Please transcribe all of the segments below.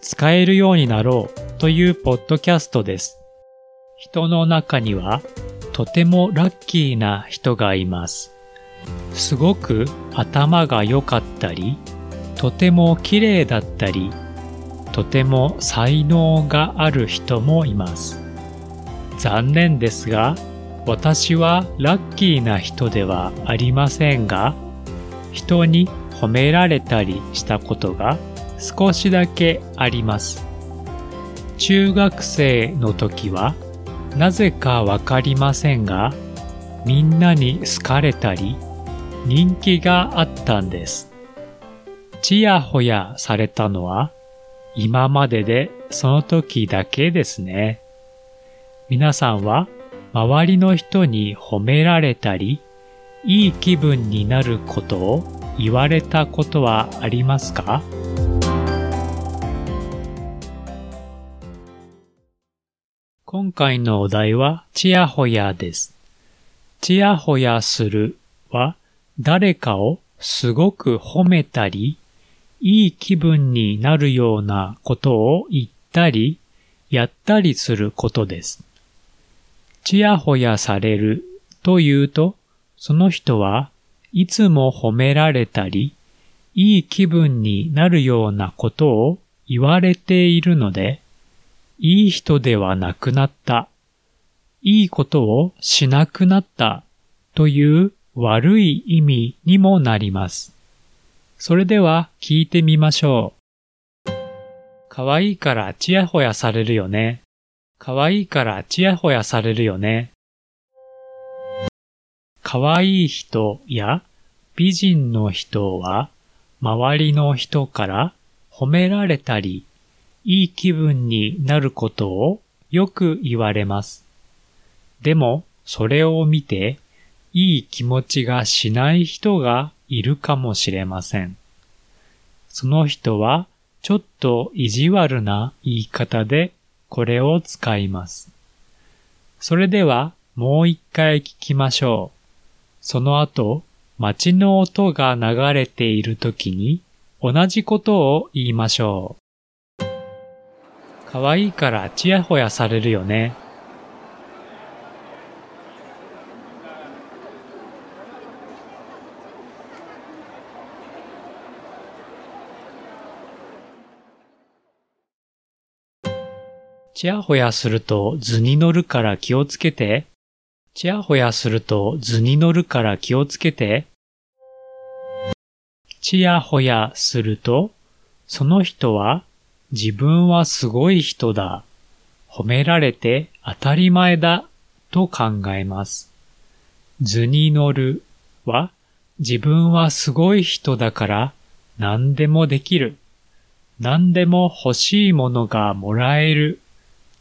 使えるようになろうというポッドキャストです。人の中にはとてもラッキーな人がいます。すごく頭が良かったり、とても綺麗だったり、とても才能がある人もいます。残念ですが、私はラッキーな人ではありませんが、人に褒められたりしたことが少しだけあります。中学生の時はなぜかわかりませんが、みんなに好かれたり人気があったんです。ちやほやされたのは今まででその時だけですね。皆さんは周りの人に褒められたり、いい気分になることを言われたことはありますか？今回のお題は、ちやほやです。ちやほやするは、誰かをすごく褒めたり、いい気分になるようなことを言ったり、やったりすることです。ちやほやされるというと、その人はいつも褒められたり、いい気分になるようなことを言われているので、いい人ではなくなった、いいことをしなくなったという悪い意味にもなります。それでは聞いてみましょう。かわいいからちやほやされるよね。かわいいからちやほやされるよね。可愛い人や美人の人は周りの人から褒められたり、いい気分になることをよく言われます。でも、それを見て、いい気持ちがしない人がいるかもしれません。その人は、ちょっと意地悪な言い方でこれを使います。それでは、もう一回聞きましょう。その後、街の音が流れている時に同じことを言いましょう。可愛いからチヤホヤされるよね。ちやほやすると図に乗るから気をつけて。ちやほやすると図に乗るから気をつけて。ちやほやすると、その人は自分はすごい人だ。褒められて当たり前だと考えます。図に乗るは自分はすごい人だから何でもできる。何でも欲しいものがもらえる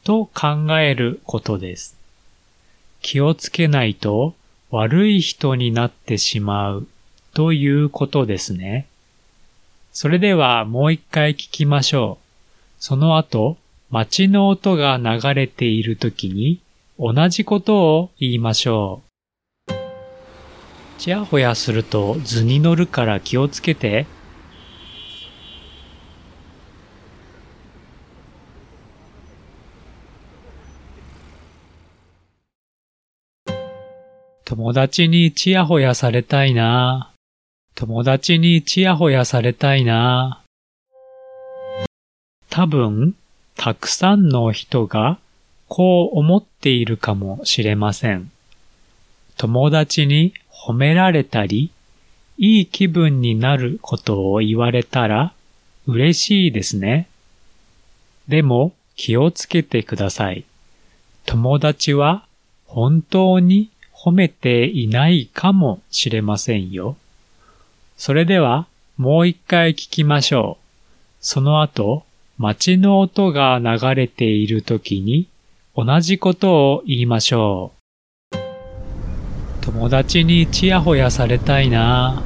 と考えることです。気をつけないと悪い人になってしまうということですね。それではもう一回聞きましょう。その後、街の音が流れている時に同じことを言いましょう。ちやほやすると図に乗るから気をつけて。友達にチヤホヤされたいな。友達にチヤホヤされたいな。多分、たくさんの人がこう思っているかもしれません。友達に褒められたり、いい気分になることを言われたら嬉しいですね。でも気をつけてください。友達は本当に褒めていないかもしれませんよ。それではもう一回聞きましょう。その後、街の音が流れているときに同じことを言いましょう。友達にチヤホヤされたいな。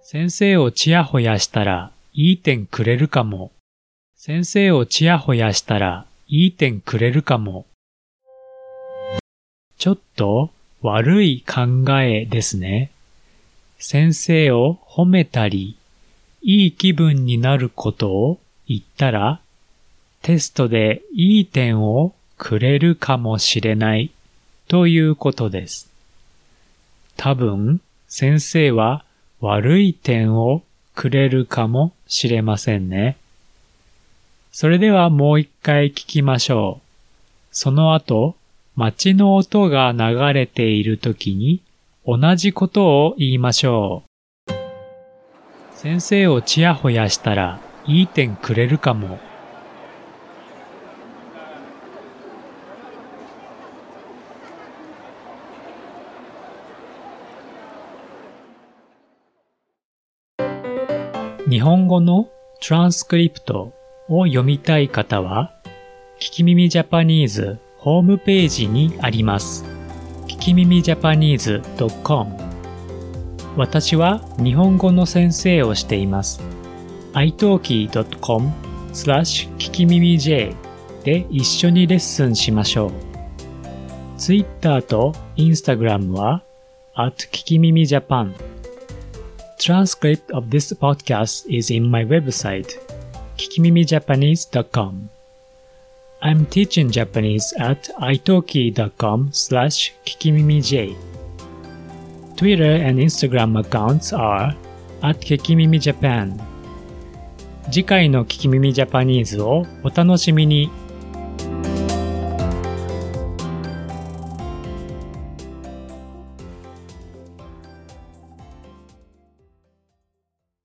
先生をチヤホヤしたらいい点くれるかも。先生をチヤホヤしたらいい点くれるかも。ちょっと悪い考えですね。先生を褒めたり、いい気分になることを言ったら、テストでいい点をくれるかもしれないということです。多分、先生は悪い点をくれるかもしれませんね。それではもう一回聞きましょう。その後、街の音が流れている時に同じことを言いましょう。先生をちやほやしたらいい点くれるかも。日本語のトランスクリプトを読みたい方は、聞き耳ジャパニーズホームページにあります。聞き耳ジャパニーズ .com 私は日本語の先生をしています。italki.com スラッシュ聞き耳 J で一緒にレッスンしましょう。Twitter と Instagram は at 聞き耳ジャパン transcript of this podcast is in my website, kikimimijapanese.com. I'm teaching Japanese at italki.com slash kikimimij. Twitter and Instagram accounts are at kikimimijapan. 次回の聞き耳ジャパニーズをお楽しみに。